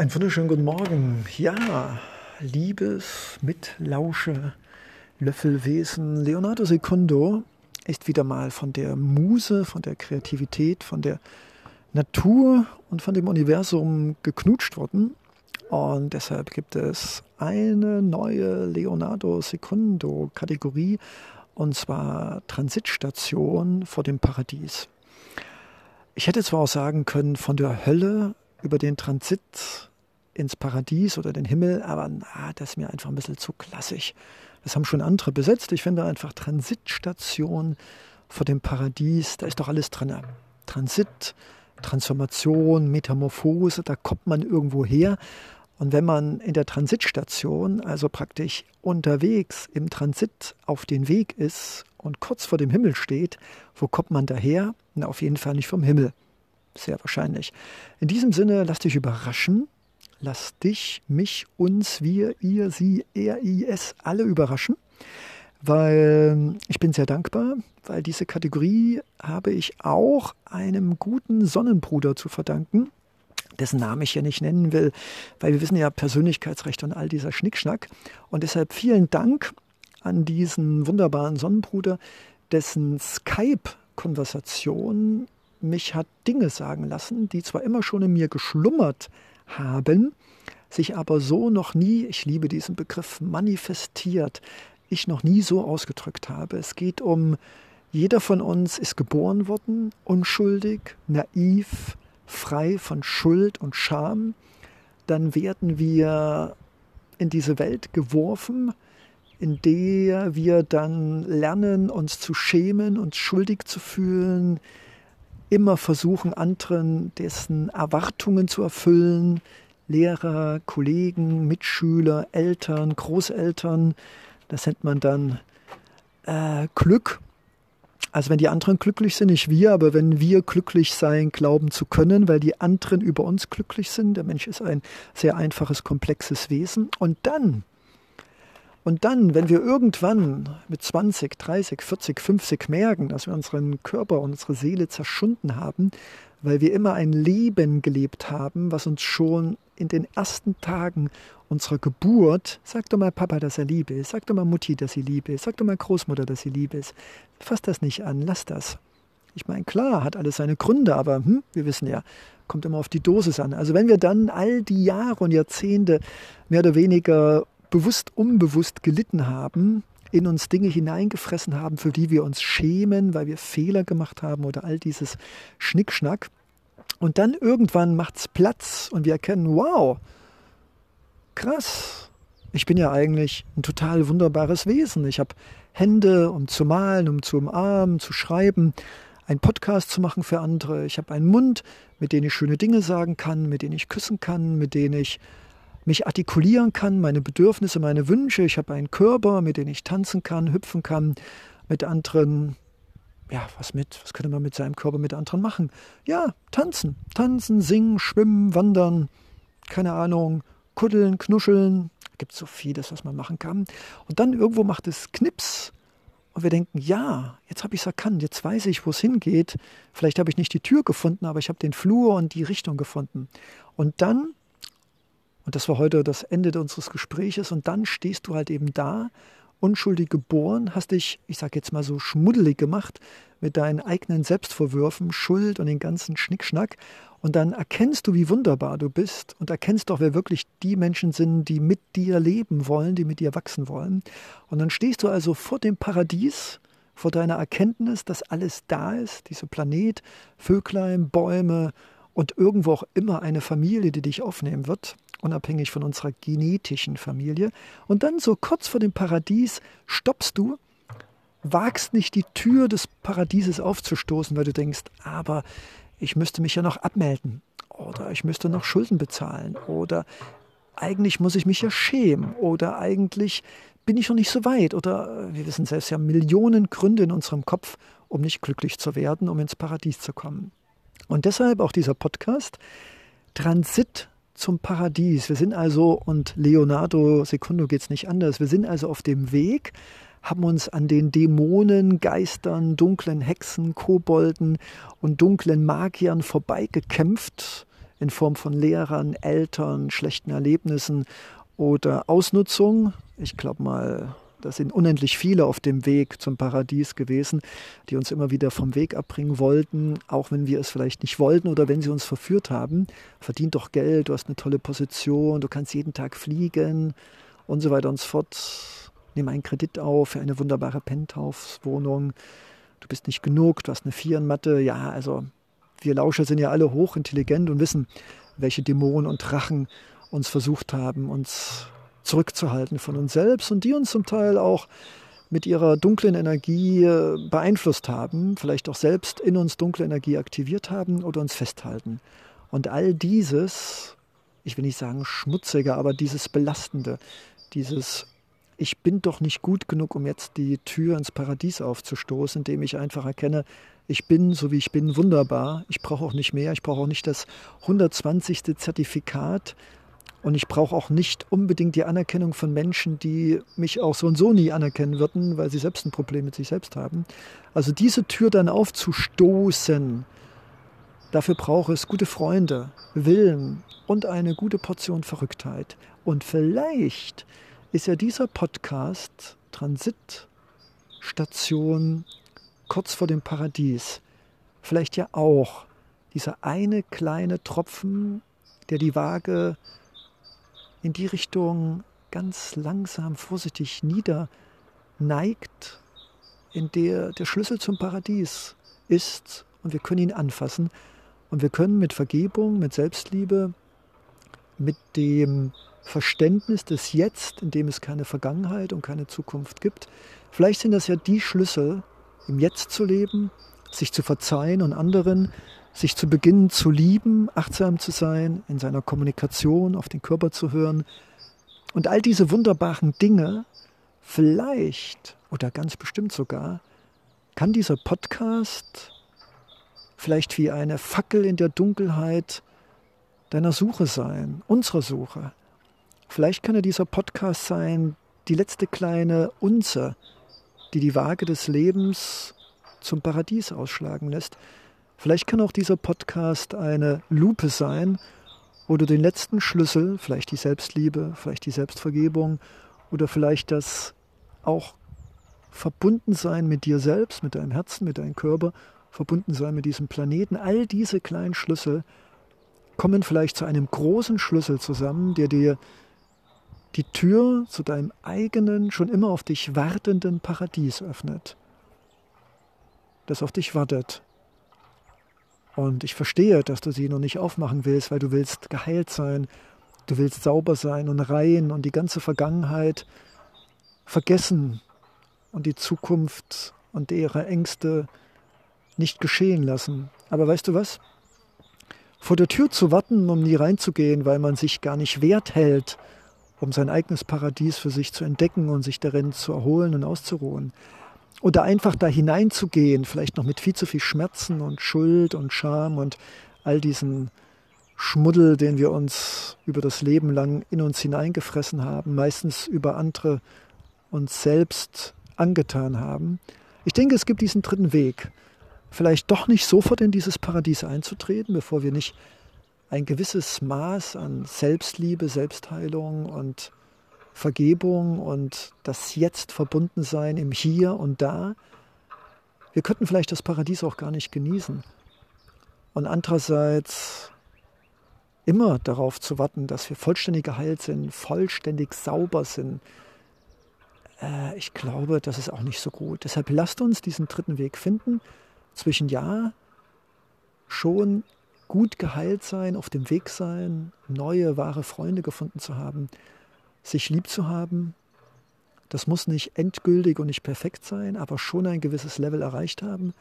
Einen wunderschönen guten Morgen. Ja, liebes Mitlausche Löffelwesen Leonardo Secundo ist wieder mal von der Muse, von der Kreativität, von der Natur und von dem Universum geknutscht worden. Und deshalb gibt es eine neue Leonardo Secundo Kategorie und zwar Transitstation vor dem Paradies. Ich hätte zwar auch sagen können, von der Hölle über den Transit ins Paradies oder den Himmel, aber na, das ist mir einfach ein bisschen zu klassisch. Das haben schon andere besetzt. Ich finde einfach Transitstation vor dem Paradies, da ist doch alles drin. Transit, Transformation, Metamorphose, da kommt man irgendwo her. Und wenn man in der Transitstation, also praktisch unterwegs im Transit auf den Weg ist und kurz vor dem Himmel steht, wo kommt man daher? Na, auf jeden Fall nicht vom Himmel. Sehr wahrscheinlich. In diesem Sinne, lass dich überraschen Lass dich, mich, uns, wir, ihr, sie, er, i, es alle überraschen, weil ich bin sehr dankbar, weil diese Kategorie habe ich auch einem guten Sonnenbruder zu verdanken, dessen Namen ich hier nicht nennen will, weil wir wissen ja Persönlichkeitsrecht und all dieser Schnickschnack. Und deshalb vielen Dank an diesen wunderbaren Sonnenbruder, dessen Skype-Konversation mich hat Dinge sagen lassen, die zwar immer schon in mir geschlummert haben, sich aber so noch nie, ich liebe diesen Begriff, manifestiert, ich noch nie so ausgedrückt habe. Es geht um, jeder von uns ist geboren worden, unschuldig, naiv, frei von Schuld und Scham. Dann werden wir in diese Welt geworfen, in der wir dann lernen, uns zu schämen, uns schuldig zu fühlen, immer versuchen, anderen dessen Erwartungen zu erfüllen, Lehrer, Kollegen, Mitschüler, Eltern, Großeltern. Das nennt man dann äh, Glück. Also wenn die anderen glücklich sind, nicht wir, aber wenn wir glücklich sein glauben zu können, weil die anderen über uns glücklich sind. Der Mensch ist ein sehr einfaches, komplexes Wesen. Und dann und dann, wenn wir irgendwann mit 20, 30, 40, 50 merken, dass wir unseren Körper, unsere Seele zerschunden haben, weil wir immer ein Leben gelebt haben, was uns schon in den ersten Tagen unserer Geburt, sag doch mal Papa, dass er lieb ist, sag doch mal Mutti, dass sie lieb ist, sag doch mal Großmutter, dass sie lieb ist. Fass das nicht an, lass das. Ich meine, klar, hat alles seine Gründe, aber hm, wir wissen ja, kommt immer auf die Dosis an. Also wenn wir dann all die Jahre und Jahrzehnte mehr oder weniger bewusst, unbewusst gelitten haben, in uns Dinge hineingefressen haben, für die wir uns schämen, weil wir Fehler gemacht haben oder all dieses Schnickschnack. Und dann irgendwann macht es Platz und wir erkennen, wow, krass, ich bin ja eigentlich ein total wunderbares Wesen. Ich habe Hände, um zu malen, um zu umarmen, zu schreiben, einen Podcast zu machen für andere. Ich habe einen Mund, mit dem ich schöne Dinge sagen kann, mit dem ich küssen kann, mit dem ich mich artikulieren kann, meine Bedürfnisse, meine Wünsche. Ich habe einen Körper, mit dem ich tanzen kann, hüpfen kann, mit anderen. Ja, was mit? Was könnte man mit seinem Körper mit anderen machen? Ja, tanzen. Tanzen, singen, schwimmen, wandern, keine Ahnung, kuddeln, knuscheln. Gibt so vieles, was man machen kann. Und dann irgendwo macht es Knips und wir denken, ja, jetzt habe ich es erkannt, jetzt weiß ich, wo es hingeht. Vielleicht habe ich nicht die Tür gefunden, aber ich habe den Flur und die Richtung gefunden. Und dann und das war heute das Ende unseres Gespräches. Und dann stehst du halt eben da, unschuldig geboren, hast dich, ich sage jetzt mal so, schmuddelig gemacht mit deinen eigenen Selbstvorwürfen, Schuld und den ganzen Schnickschnack. Und dann erkennst du, wie wunderbar du bist und erkennst doch, wer wirklich die Menschen sind, die mit dir leben wollen, die mit dir wachsen wollen. Und dann stehst du also vor dem Paradies, vor deiner Erkenntnis, dass alles da ist, dieser Planet, Vöglein, Bäume und irgendwo auch immer eine Familie, die dich aufnehmen wird unabhängig von unserer genetischen Familie. Und dann so kurz vor dem Paradies stoppst du, wagst nicht die Tür des Paradieses aufzustoßen, weil du denkst, aber ich müsste mich ja noch abmelden oder ich müsste noch Schulden bezahlen oder eigentlich muss ich mich ja schämen oder eigentlich bin ich noch nicht so weit oder wir wissen selbst ja Millionen Gründe in unserem Kopf, um nicht glücklich zu werden, um ins Paradies zu kommen. Und deshalb auch dieser Podcast Transit zum Paradies. Wir sind also, und Leonardo Secundo geht es nicht anders, wir sind also auf dem Weg, haben uns an den Dämonen, Geistern, dunklen Hexen, Kobolden und dunklen Magiern vorbeigekämpft in Form von Lehrern, Eltern, schlechten Erlebnissen oder Ausnutzung. Ich glaube mal, das sind unendlich viele auf dem Weg zum Paradies gewesen, die uns immer wieder vom Weg abbringen wollten, auch wenn wir es vielleicht nicht wollten oder wenn sie uns verführt haben. Verdient doch Geld, du hast eine tolle Position, du kannst jeden Tag fliegen und so weiter und so fort. Nimm einen Kredit auf für eine wunderbare Penthouse-Wohnung. Du bist nicht genug, du hast eine Vierenmatte. Ja, also wir Lauscher sind ja alle hochintelligent und wissen, welche Dämonen und Drachen uns versucht haben, uns zurückzuhalten von uns selbst und die uns zum Teil auch mit ihrer dunklen Energie äh, beeinflusst haben, vielleicht auch selbst in uns dunkle Energie aktiviert haben oder uns festhalten. Und all dieses, ich will nicht sagen schmutzige, aber dieses Belastende, dieses ich bin doch nicht gut genug, um jetzt die Tür ins Paradies aufzustoßen, indem ich einfach erkenne, ich bin so wie ich bin wunderbar, ich brauche auch nicht mehr, ich brauche auch nicht das 120. Zertifikat, und ich brauche auch nicht unbedingt die Anerkennung von Menschen, die mich auch so und so nie anerkennen würden, weil sie selbst ein Problem mit sich selbst haben. Also diese Tür dann aufzustoßen, dafür braucht es gute Freunde, Willen und eine gute Portion Verrücktheit. Und vielleicht ist ja dieser Podcast Transitstation kurz vor dem Paradies vielleicht ja auch dieser eine kleine Tropfen, der die Waage in die Richtung ganz langsam, vorsichtig niederneigt, in der der Schlüssel zum Paradies ist und wir können ihn anfassen. Und wir können mit Vergebung, mit Selbstliebe, mit dem Verständnis des Jetzt, in dem es keine Vergangenheit und keine Zukunft gibt, vielleicht sind das ja die Schlüssel, im Jetzt zu leben, sich zu verzeihen und anderen sich zu beginnen zu lieben, achtsam zu sein, in seiner Kommunikation auf den Körper zu hören. Und all diese wunderbaren Dinge, vielleicht oder ganz bestimmt sogar, kann dieser Podcast vielleicht wie eine Fackel in der Dunkelheit deiner Suche sein, unserer Suche. Vielleicht kann ja dieser Podcast sein, die letzte kleine Unze, die die Waage des Lebens zum Paradies ausschlagen lässt. Vielleicht kann auch dieser Podcast eine Lupe sein, wo du den letzten Schlüssel, vielleicht die Selbstliebe, vielleicht die Selbstvergebung oder vielleicht das auch verbunden sein mit dir selbst, mit deinem Herzen, mit deinem Körper, verbunden sein mit diesem Planeten, all diese kleinen Schlüssel kommen vielleicht zu einem großen Schlüssel zusammen, der dir die Tür zu deinem eigenen, schon immer auf dich wartenden Paradies öffnet, das auf dich wartet, und ich verstehe, dass du sie noch nicht aufmachen willst, weil du willst geheilt sein, du willst sauber sein und rein und die ganze Vergangenheit vergessen und die Zukunft und ihre Ängste nicht geschehen lassen. Aber weißt du was? Vor der Tür zu warten, um nie reinzugehen, weil man sich gar nicht wert hält, um sein eigenes Paradies für sich zu entdecken und sich darin zu erholen und auszuruhen, oder einfach da hineinzugehen, vielleicht noch mit viel zu viel Schmerzen und Schuld und Scham und all diesen Schmuddel, den wir uns über das Leben lang in uns hineingefressen haben, meistens über andere uns selbst angetan haben. Ich denke, es gibt diesen dritten Weg. Vielleicht doch nicht sofort in dieses Paradies einzutreten, bevor wir nicht ein gewisses Maß an Selbstliebe, Selbstheilung und Vergebung und das Jetzt verbunden sein im Hier und Da. Wir könnten vielleicht das Paradies auch gar nicht genießen. Und andererseits immer darauf zu warten, dass wir vollständig geheilt sind, vollständig sauber sind. Äh, ich glaube, das ist auch nicht so gut. Deshalb lasst uns diesen dritten Weg finden zwischen ja, schon gut geheilt sein, auf dem Weg sein, neue, wahre Freunde gefunden zu haben, sich lieb zu haben, das muss nicht endgültig und nicht perfekt sein, aber schon ein gewisses Level erreicht haben.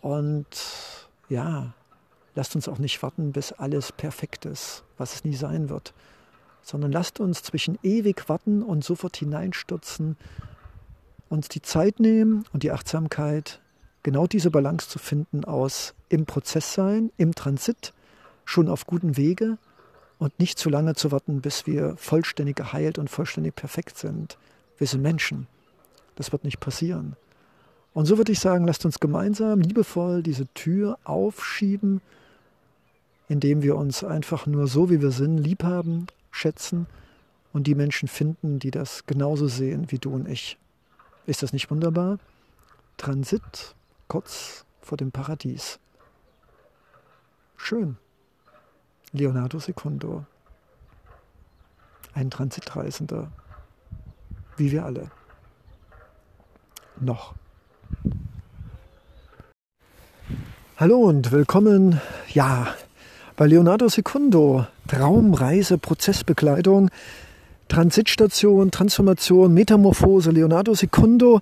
Und ja, lasst uns auch nicht warten, bis alles perfekt ist, was es nie sein wird, sondern lasst uns zwischen ewig warten und sofort hineinstürzen, uns die Zeit nehmen und die Achtsamkeit, genau diese Balance zu finden aus im Prozess sein, im Transit, schon auf guten Wege und nicht zu lange zu warten, bis wir vollständig geheilt und vollständig perfekt sind. Wir sind Menschen. Das wird nicht passieren. Und so würde ich sagen, lasst uns gemeinsam liebevoll diese Tür aufschieben indem wir uns einfach nur so, wie wir sind, lieb haben, schätzen und die Menschen finden, die das genauso sehen wie du und ich. Ist das nicht wunderbar? Transit kurz vor dem Paradies. Schön. Leonardo Secundo. Ein Transitreisender. Wie wir alle. Noch. Hallo und willkommen, ja, bei Leonardo Secundo. Traumreise, Prozessbekleidung, Transitstation, Transformation, Metamorphose. Leonardo Secundo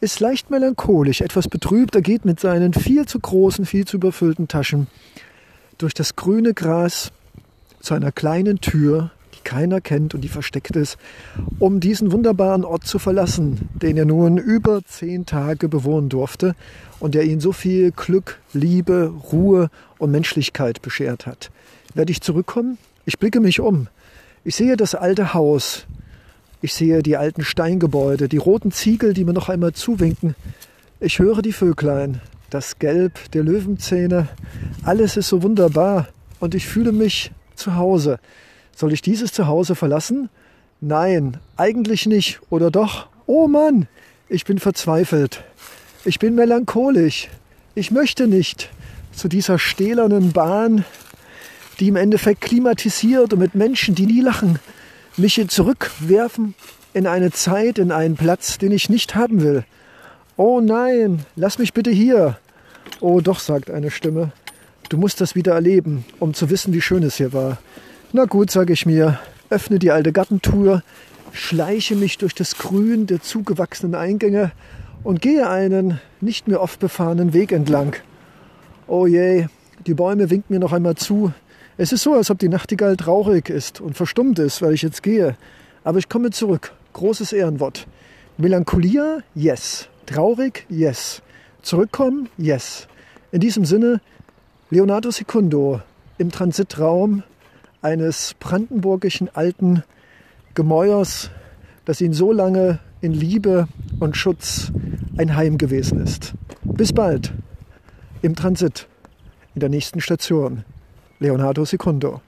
ist leicht melancholisch, etwas betrübt. Er geht mit seinen viel zu großen, viel zu überfüllten Taschen durch das grüne Gras zu einer kleinen Tür, die keiner kennt und die versteckt ist, um diesen wunderbaren Ort zu verlassen, den er nun über zehn Tage bewohnen durfte und der ihn so viel Glück, Liebe, Ruhe und Menschlichkeit beschert hat. Werde ich zurückkommen? Ich blicke mich um. Ich sehe das alte Haus. Ich sehe die alten Steingebäude, die roten Ziegel, die mir noch einmal zuwinken. Ich höre die Vöglein, das Gelb der Löwenzähne. Alles ist so wunderbar und ich fühle mich zu Hause. Soll ich dieses Zuhause verlassen? Nein, eigentlich nicht. Oder doch? Oh Mann, ich bin verzweifelt. Ich bin melancholisch. Ich möchte nicht zu dieser stählernen Bahn, die im Endeffekt klimatisiert und mit Menschen, die nie lachen, mich zurückwerfen in eine Zeit, in einen Platz, den ich nicht haben will. Oh nein, lass mich bitte hier. Oh doch, sagt eine Stimme. Du musst das wieder erleben, um zu wissen, wie schön es hier war. Na gut, sage ich mir, öffne die alte Gartentour, schleiche mich durch das Grün der zugewachsenen Eingänge und gehe einen nicht mehr oft befahrenen Weg entlang. Oh je, die Bäume winken mir noch einmal zu. Es ist so, als ob die Nachtigall traurig ist und verstummt ist, weil ich jetzt gehe. Aber ich komme zurück. Großes Ehrenwort. Melancholia? Yes. Traurig? Yes. Zurückkommen? Yes. In diesem Sinne, Leonardo Secundo im Transitraum eines brandenburgischen alten Gemäuers, das ihn so lange in Liebe und Schutz ein Heim gewesen ist. Bis bald im Transit, in der nächsten Station. Leonardo Secundo.